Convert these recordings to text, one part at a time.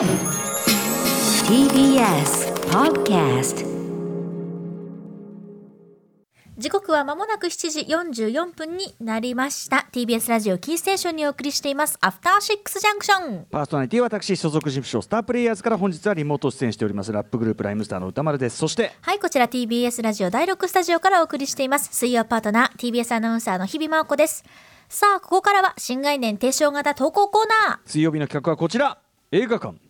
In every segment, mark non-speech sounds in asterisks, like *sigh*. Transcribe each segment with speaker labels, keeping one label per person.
Speaker 1: TBS Podcast
Speaker 2: 時刻は間もなく7時44分になりました。TBS ラジオキーステーションにお送りしています。アフターシックスジャンクション
Speaker 3: パーソナリティは私所属事務所スタープレイヤーズから本日はリモート出演しております。ラップグループライムスターの歌丸です。そして
Speaker 2: はいこちら TBS ラジオ第6スタジオからお送りしています。水曜パートナー TBS アナウンサーの日々真央子です。さあここからは新概念提唱型投稿コーナー。
Speaker 3: 水曜日の企画はこちら。映画館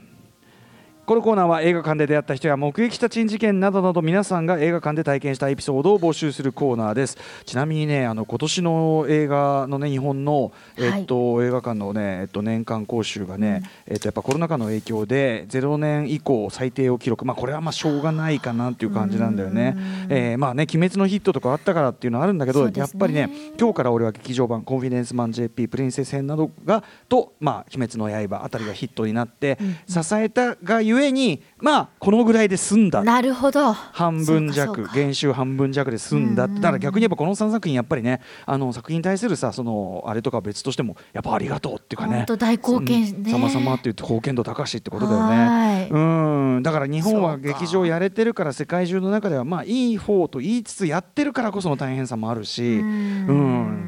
Speaker 3: このコーナーは映画館で出会った人や目撃した珍事件などなど皆さんが映画館で体験したエピソードを募集するコーナーです。ちなみにねあの今年の映画のね日本の、えっと映画館のね、えっと、年間講習がね、えっと、やっぱコロナ禍の影響で0年以降最低を記録。まあこれはまあしょうがないかなっていう感じなんだよね。えーまあね鬼滅のヒットとかあったからっていうのはあるんだけど、
Speaker 2: ね。
Speaker 3: やっぱりね今日から俺は劇場版「コンフィデンスマン JP プリンセス編」などがと「まあ、鬼滅の刃」あたりがヒットになって、支えたがゆえにまあこのぐらいで済んだ。
Speaker 2: なるほど。
Speaker 3: 半分弱減収半分弱で済んだ。ってだから逆に言えばこの3作品やっぱりねあの作品に対するさそのあれとかは別としてもやっぱありがとうっていうかね。
Speaker 2: 本当大貢献ね。
Speaker 3: さまさまって言って貢献度高しってことだよ
Speaker 2: はい。
Speaker 3: ねうん。だから日本は劇場やれてるから世界中の中ではまあいい方と言いつつやってるからこその大変さもあるし
Speaker 2: うん。
Speaker 3: う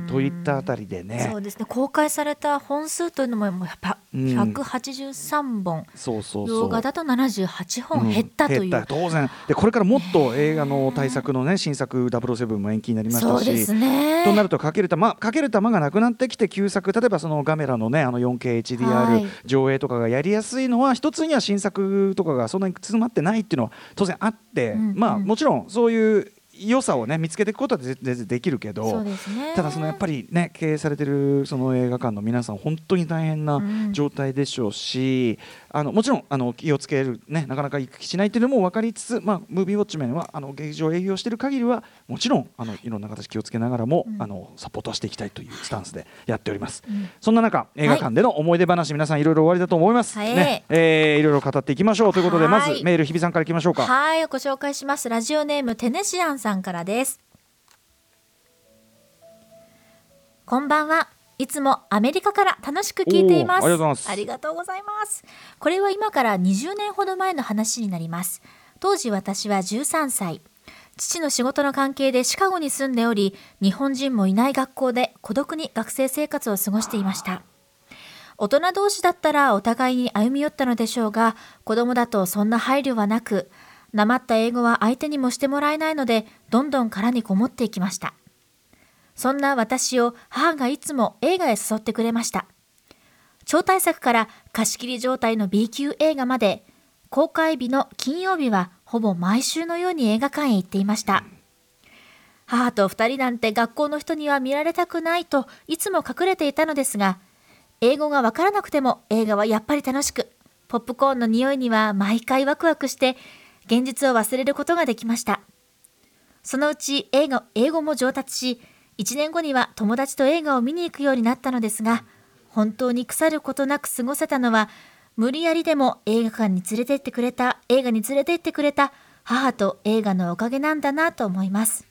Speaker 3: ん。といったあたりでね。
Speaker 2: そうですね。公開された本数というのもやっぱ
Speaker 3: うん。
Speaker 2: 183本、
Speaker 3: そうそうそう。
Speaker 2: 動画だと78本減ったという、
Speaker 3: うん減った。当然。でこれからもっと映画の対策のね新作007も延期になりましたし
Speaker 2: そうですね。
Speaker 3: となるとかける玉かける玉がなくなってきて旧作例えばそのガメラのねあの
Speaker 2: は
Speaker 3: 4KHDR
Speaker 2: い。
Speaker 3: 上映とかがやりやすいのは一つには新作とかがそんなに詰まってないっていうのは当然あって、
Speaker 2: うんうん。
Speaker 3: まあもちろんそういう良さをね見つけていくことは全然できるけど
Speaker 2: ね。
Speaker 3: ただそのやっぱりね経営されてるその映画館の皆さん本当に大変な
Speaker 2: うん。
Speaker 3: 状態でしょうし、あのもちろんあの気をつけるねなかなか行き来しないっていうのも分かりつつ、まあムービーウォッチメンはあの劇場営業してる限りはもちろんあのいろんな形気をつけながらも、
Speaker 2: うん。
Speaker 3: あのサポートはしていきたいというスタンスでやっております。
Speaker 2: うん。
Speaker 3: そんな中映画館での思い出話、皆さんいろいろおありだと思います。
Speaker 2: はい。
Speaker 3: ね、えーいろいろ語っていきましょうということでま
Speaker 2: はい。
Speaker 3: ずメール日比さんからいきましょうか。
Speaker 2: はいご紹介します。ラジオネームテネシアンさんからです。こんばんはいつもアメリカから楽しく聞いています。
Speaker 3: おーありがとうございます。
Speaker 2: ありがとうございます。これは今から20年ほど前の話になります。当時私は13歳。父の仕事の関係でシカゴに住んでおり日本人もいない学校で孤独に学生生活を過ごしていました。大人同士だったらお互いに歩み寄ったのでしょうが子供だとそんな配慮はなくなまった英語は相手にもしてもらえないのでどんどん殻にこもっていきましたそんな私を母がいつも映画へ誘ってくれました。超大作から貸し切り状態の B 級映画まで公開日の金曜日はほぼ毎週のように映画館へ行っていました。母と二人なんて学校の人には見られたくないといつも隠れていたのですが英語がわからなくても映画はやっぱり楽しくポップコーンの匂いには毎回ワクワクして現実を忘れることができました。そのうち英語英語も上達し1年後には友達と映画を見に行くようになったのですが本当に腐ることなく過ごせたのは無理やりでも映画館に連れて行ってくれた映画に連れて行ってくれた母と映画のおかげなんだなと思います。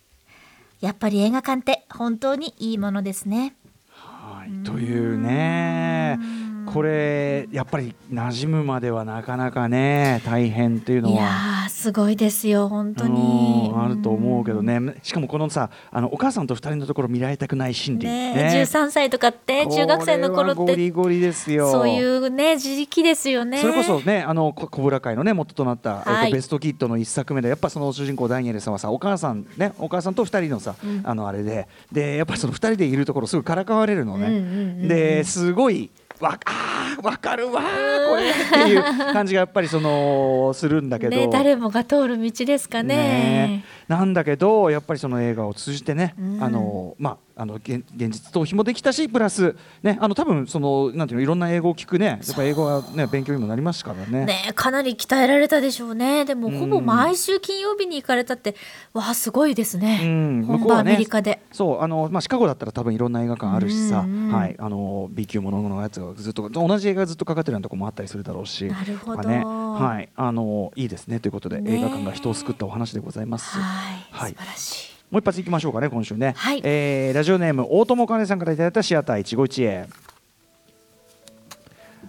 Speaker 2: やっぱり映画館って本当にいいものですね。
Speaker 3: はい、というね。これやっぱり馴染むまではなかなかね大変っていうのは。
Speaker 2: ーすごいですよ本当に。
Speaker 3: うん。あると思うけどね。しかもこのさあのお母さんと二人のところ見られたくない心理。
Speaker 2: ね13歳とかって中学生の頃って
Speaker 3: リゴリですよ。
Speaker 2: そういうね時期ですよね。
Speaker 3: それこそねあのこ小倉会のね元となった、
Speaker 2: はい
Speaker 3: えっと、ベストキッドの一作目でやっぱその主人公ダニエルさんはさお母さんねお母さんと二人のさ、あのあれで。でやっぱりその二人でいるところすぐからかわれるのね、
Speaker 2: うんうんうんうん。
Speaker 3: ですごいわあーわかるわーこれっていう感じがやっぱりそのするんだけど、
Speaker 2: ね誰もが通る道ですかね。
Speaker 3: ね。なんだけどやっぱりその映画を通じてね、
Speaker 2: うん。
Speaker 3: あのまああの現現実逃避もできたしプラスねあの多分そのなんていうのいろんな英語を聞くね。やっぱ英語はね勉強にもなりますからね。
Speaker 2: ねかなり鍛えられたでしょうね。でもほぼ毎週金曜日に行かれたってわあすごいですね、
Speaker 3: うん。
Speaker 2: 本場アメリカで、
Speaker 3: そうあのまあシカゴだったら多分いろんな映画館あるしさ、
Speaker 2: うんうん
Speaker 3: はい。あの B 級もののやつがずっと同じ映画がずっとかかってるようなとこもあったりするだろうし、
Speaker 2: なるほど。
Speaker 3: まあね。はい。あのいいですね。ということで、
Speaker 2: ね。
Speaker 3: 映画館が人を救ったお話でございます。
Speaker 2: はい、
Speaker 3: はい。
Speaker 2: 素晴らしい
Speaker 3: もう一発いきましょうかね今週ね、
Speaker 2: はい。
Speaker 3: えーラジオネーム大友かねさんからいただいたシアター一期一会。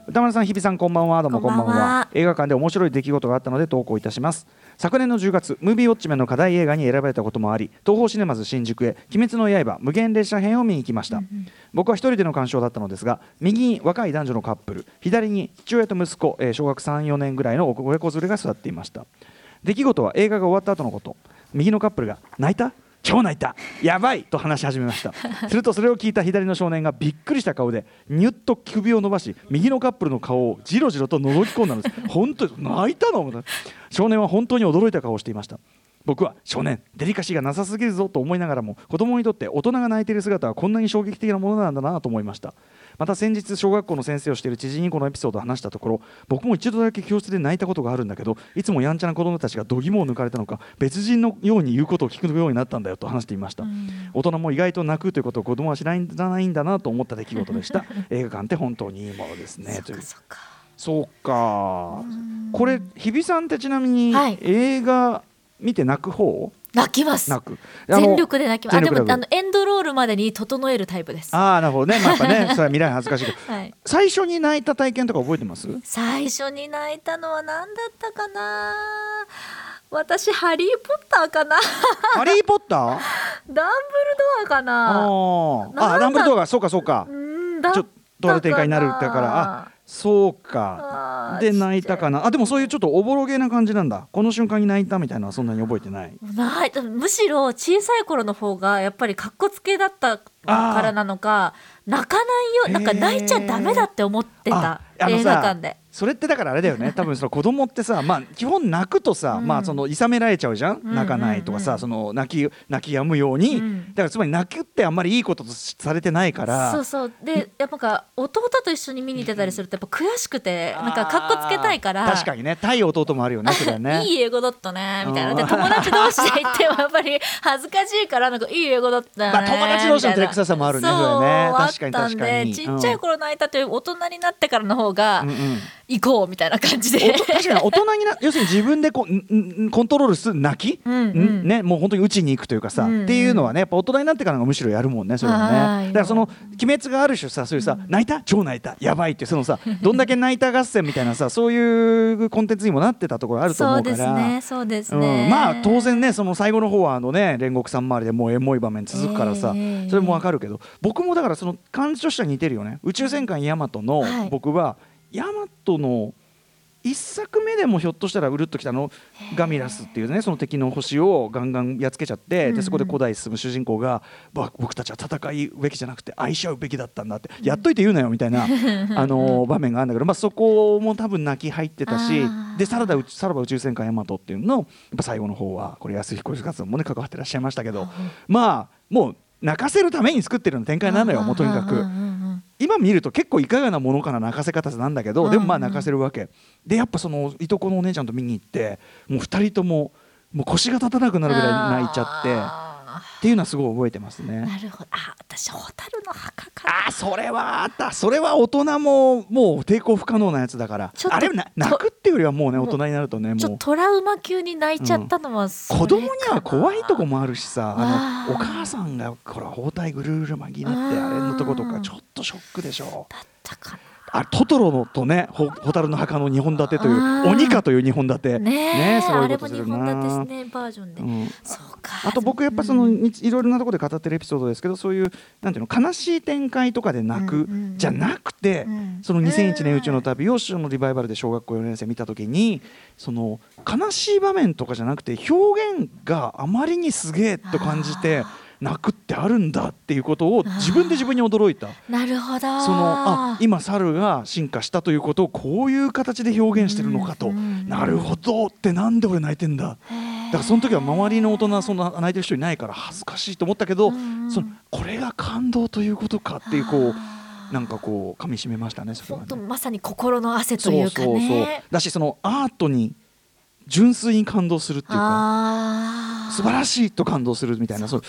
Speaker 3: 歌丸さん日比さんこんばんは。どうもこんばんは。映画館で面白い出来事があったので投稿いたします。昨年の10月ムービーウォッチメンの課題映画に選ばれたこともあり東宝シネマズ新宿へ鬼滅の刃無限列車編を見に行きました、僕は一人での鑑賞だったのですが右に若い男女のカップル左に父親と息子、えー小学34年ぐらいの親子連れが座っていました。出来事は映画が終わった後のこと。右のカップルが泣いた？超泣いた。やばい。と話し始めました。*laughs* するとそれを聞いた左の少年がびっくりした顔でニュッと首を伸ばし右のカップルの顔をじろじろと覗き込んだのです。*laughs* 本当に泣いたの？少年は本当に驚いた顔をしていました。僕は少年デリカシーがなさすぎるぞと思いながらも子供にとって大人が泣いている姿はこんなに衝撃的なものなんだなと思いましたまた先日小学校の先生をしている知人にこのエピソードを話したところ僕も一度だけ教室で泣いたことがあるんだけどいつもやんちゃな子供たちが度肝を抜かれたのか別人のように言うことを聞くようになったんだよと話していました、大人も意外と泣くということを子供は知らないんだなと思った出来事でした。映画館って本当にいいものですねという。
Speaker 2: そっか。
Speaker 3: そうか。これ日比さんってちなみに
Speaker 2: はい。
Speaker 3: 映画見て泣く方？
Speaker 2: 泣きます。
Speaker 3: 泣く。
Speaker 2: 全力で泣きます。あ
Speaker 3: で
Speaker 2: もあのエンドロールまでに整えるタイプです
Speaker 3: ああなるほどね、*laughs* まあ、やっぱねそれは未来恥ずかしいけど。
Speaker 2: はい。
Speaker 3: 最初に泣いた体験とか覚えてます？
Speaker 2: 最初に泣いたのは何だったかな？私ハリー・ポッターかな？*laughs*
Speaker 3: ハリー・ポッター？
Speaker 2: ダンブルドアか
Speaker 3: あ
Speaker 2: な
Speaker 3: ー
Speaker 2: なんだ
Speaker 3: あダンブルドアがそうかそうか。
Speaker 2: うんだったか
Speaker 3: ちょっとどう展開になるだから。あそうか。で泣いたかな。あでもそういうちょっとおぼろげな感じなんだ。この瞬間に泣いたみたいなのはそんなに覚えてない。
Speaker 2: ないむしろ小さい頃の方がやっぱりかっこつけだったからなのか泣かないよなんか泣いちゃダメだって思ってた映画館で
Speaker 3: それってだからあれだよね。*laughs* 多分その子供ってさまあ基本泣くとさ、
Speaker 2: うん。
Speaker 3: まあそのいさめられちゃうじゃん、
Speaker 2: うん
Speaker 3: 泣かないとかさ、
Speaker 2: うん
Speaker 3: その泣き泣き止むように、
Speaker 2: うん。
Speaker 3: だからつまり泣くってあんまりいいこととされてないから。
Speaker 2: そうそう。でやっぱ弟と一緒に見に行ってたりするとやっぱ悔しくてなんかかっこつけたいから。
Speaker 3: 確かにね。対弟もあるよね *laughs* それはね。
Speaker 2: いい英語だったねみたいな。で
Speaker 3: うん
Speaker 2: 友達同士で行ってもやっぱり恥ずかしいからなんかいい英語だったね
Speaker 3: まあ友達同士の照れくささもあるねそれね。確かに
Speaker 2: あったんで
Speaker 3: 確かに
Speaker 2: ちっちゃい頃泣いたという大人になってからの方が
Speaker 3: うんうん
Speaker 2: 行こうみたいな感じで。
Speaker 3: 確かに大人にな *laughs* 要するに自分でこうんんコントロールする泣き、
Speaker 2: うんうん。
Speaker 3: んね、もう本当に打ちに行くというかさ、
Speaker 2: うんうん。
Speaker 3: っていうのはねやっぱ大人になってからがむしろやるもんねそれは
Speaker 2: はい
Speaker 3: ねだからその鬼滅がある種さそういうさ、泣いた超泣いたやばいっていうそのさどんだけ泣いた合戦みたいなさそういうコンテンツにもなってたところあると思
Speaker 2: そうう
Speaker 3: から。
Speaker 2: ですねそうです
Speaker 3: う
Speaker 2: ね、
Speaker 3: ん、まあ当然ねその最後の方はあのね煉獄さん周りでもうエモい場面続くからさ、
Speaker 2: ええ。
Speaker 3: それもわかるけど僕もだからその感じとしては似てるよね。宇宙戦艦ヤマトの
Speaker 2: はい。
Speaker 3: 僕はヤマトの一作目でもひょっとしたらうるっときたのガミラスっていうねその敵の星をガンガンやっつけちゃって、
Speaker 2: うんうん。
Speaker 3: でそこで古代進む主人公がば僕たちは戦うべきじゃなくて愛し合うべきだったんだって、やっといて言うなよみたいな *laughs* あの場面があるんだけど、まあ、そこも多分泣き入ってたしでさらば宇さらば宇宙戦艦ヤマトっていうののやっぱ最後の方はこれ安彦活動もね関わってらっしゃいましたけどまあもう泣かせるために作ってるような展開なのよもうとにかく今見ると結構いかがなものかな泣かせ方なんだけどでもまあ泣かせるわけ。でやっぱそのいとこのお姉ちゃんと見に行ってもう2人とももう腰が立たなくなるぐらい泣いちゃって。
Speaker 2: あ
Speaker 3: っていうのはすごい覚えてます
Speaker 2: ー
Speaker 3: ね。
Speaker 2: なるほど。あ私蛍の墓かな。
Speaker 3: あーそれはあった。それは大人ももう抵抗不可能なやつだから。
Speaker 2: ちょっと
Speaker 3: あれな泣くっていうよりはもうね大人になるとねもう。
Speaker 2: ちょっとトラウマ級に泣いちゃったのはそれかな。
Speaker 3: 子供には怖いとこもあるしさあのお母さんがほら包帯ぐるぐる巻きになって
Speaker 2: あ
Speaker 3: れのとことかちょっとショックでしょ。
Speaker 2: だったか
Speaker 3: あトトロのとねほ蛍の墓の2本立てという鬼かという2本立て。
Speaker 2: なねえ
Speaker 3: すごいことする
Speaker 2: 日本立て
Speaker 3: な
Speaker 2: ですねバージョンで、
Speaker 3: うん。
Speaker 2: そうか。
Speaker 3: あと僕やっぱそのいいろいろなところで語ってるエピソードですけどそういうなんていうの悲しい展開とかで泣く
Speaker 2: うんうんうん。
Speaker 3: じゃなくて
Speaker 2: うん。
Speaker 3: その2001年宇宙の旅をそのリバイバルで小学校4年生見た時にその悲しい場面とかじゃなくて表現があまりにすげえと感じて泣くってあるんだっていうことを自分で自分に驚いた。
Speaker 2: なるほど。
Speaker 3: そのあ今猿が進化したということをこういう形で表現してるのかと、
Speaker 2: うんうん
Speaker 3: なるほどってなんで俺泣いてんだ。
Speaker 2: へー。
Speaker 3: からその時は周りの大人はそんな泣いてる人いないから恥ずかしいと思ったけど、
Speaker 2: うんうん。
Speaker 3: そのこれが感動ということかっていうこうなんかこう噛み締めましたねそれはね。
Speaker 2: まさに心の汗というかね。
Speaker 3: そうそうそう。だしそのアートに純粋に感動するっていうか。
Speaker 2: あ
Speaker 3: 素晴らしいと感動するみたいなそう。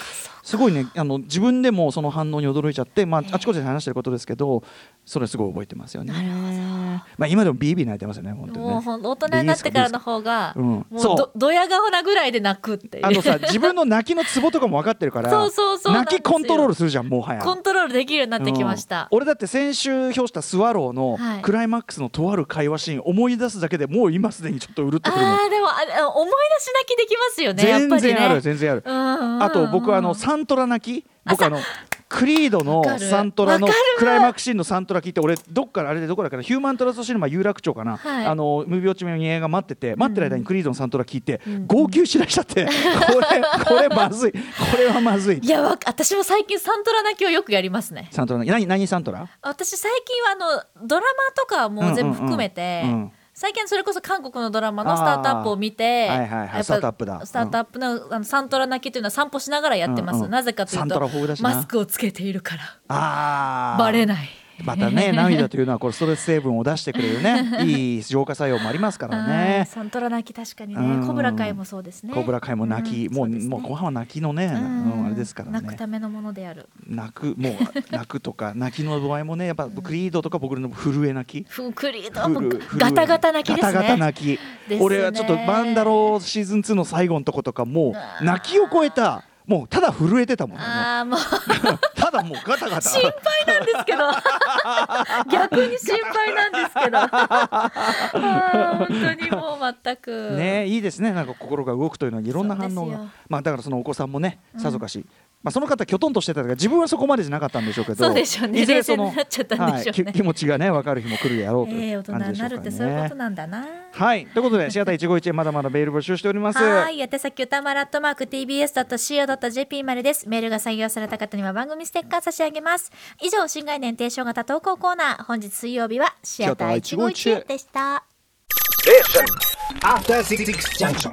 Speaker 3: すごいねあの自分でもその反応に驚いちゃって、まあ
Speaker 2: え、え
Speaker 3: あちこちで話してることですけどそれすごい覚えてますよね。
Speaker 2: なるほど。
Speaker 3: まあ、今でもビービー泣いてますよね本当にね。
Speaker 2: 大人になってからの方が、
Speaker 3: うん。
Speaker 2: もうドヤ顔なぐらいで泣くっていう。
Speaker 3: あのさ自分の泣きのツボとかも分かってるから *laughs*
Speaker 2: そうそうそう
Speaker 3: 泣きコントロールするじゃんもはや。
Speaker 2: コントロールできるようになってきました、
Speaker 3: うん。俺だって先週表したスワローの
Speaker 2: はい。
Speaker 3: クライマックスのとある会話シーン思い出すだけでもう今すでにちょっとうるっとくるの。
Speaker 2: あーでもああ思い出し泣きできますよねやっ
Speaker 3: 全
Speaker 2: ぱり。ね
Speaker 3: 然ある全然ある。
Speaker 2: うん
Speaker 3: あと僕はあのサントラ泣き？僕あのクリードのサントラのクライマックスシーンのサントラ聞いて俺どっからあれでどこだからヒューマントラストシネマ有楽町かな、
Speaker 2: はい。
Speaker 3: あの無病地名に映画待ってて待ってる間にクリードのサントラ聞いて、
Speaker 2: ん。
Speaker 3: 号泣しだしちゃって、*laughs* これこれまずい。これはまずい。
Speaker 2: いやわ私も最近サントラ泣きをよくやりますね。
Speaker 3: サントラ何何サントラ？
Speaker 2: 私最近はあのドラマとかも全部含めて、
Speaker 3: うんうんうん
Speaker 2: 最近はそれこそ韓国のドラマのスタートアップを見て
Speaker 3: あー。はいはいはい。
Speaker 2: やっぱ
Speaker 3: スタートアップだ。
Speaker 2: スタートアップの,、あのサントラ泣きというのは散歩しながらやってます、
Speaker 3: うんうん。
Speaker 2: なぜかというとマスクをつけているから。バレない
Speaker 3: またね *laughs* 涙というのはこれストレス成分を出してくれるね *laughs* いい浄化作用もありますからね。
Speaker 2: サントラ泣き確かに
Speaker 3: うん。
Speaker 2: ねコブラ会もそうですね。
Speaker 3: コブラ会も泣き、もう
Speaker 2: んそですね。
Speaker 3: もう後半は泣きのね、うんあれですからね
Speaker 2: 泣くためのものである
Speaker 3: 泣くもう泣くとか泣きの度合いもねやっぱクリードとか僕の震え泣き
Speaker 2: ふクリードガタガタ泣きですね
Speaker 3: ガタガタ泣き、
Speaker 2: ね
Speaker 3: 俺はちょっとバンダローシーズン2の最後のとことかもう泣きを超えたもうただ震えてたもんね
Speaker 2: ああもう
Speaker 3: ただもうガタガタ。
Speaker 2: 心配なんですけど。*laughs* 逆に心配なんですけど。本当にもう全く。
Speaker 3: ねいいですね。なんか心が動くというのはいろんな反応が。まあだからそのお子さんもねさぞかし、まあその方きょとんとしてたから自分はそこまでじゃなかったんでしょうけど
Speaker 2: そうでしょうね
Speaker 3: いずれその
Speaker 2: 冷静になっちゃったんでしょうね
Speaker 3: はいき気持ちがね分かる日も来るやろうと
Speaker 2: ええ大
Speaker 3: いう感じ
Speaker 2: 人になる
Speaker 3: でしょうかね。
Speaker 2: ってそういうことなんだな
Speaker 3: はいということでシアター一期一会まだまだメール募集しております。
Speaker 2: はい、宛先歌丸アットマーク tbs.co.jp までです。メールが採用された方には番組ステッカー差し上げます。以上、新概念提唱型投稿コーナー。本日水曜日はシアター一期一会でした。
Speaker 4: After Six Junction.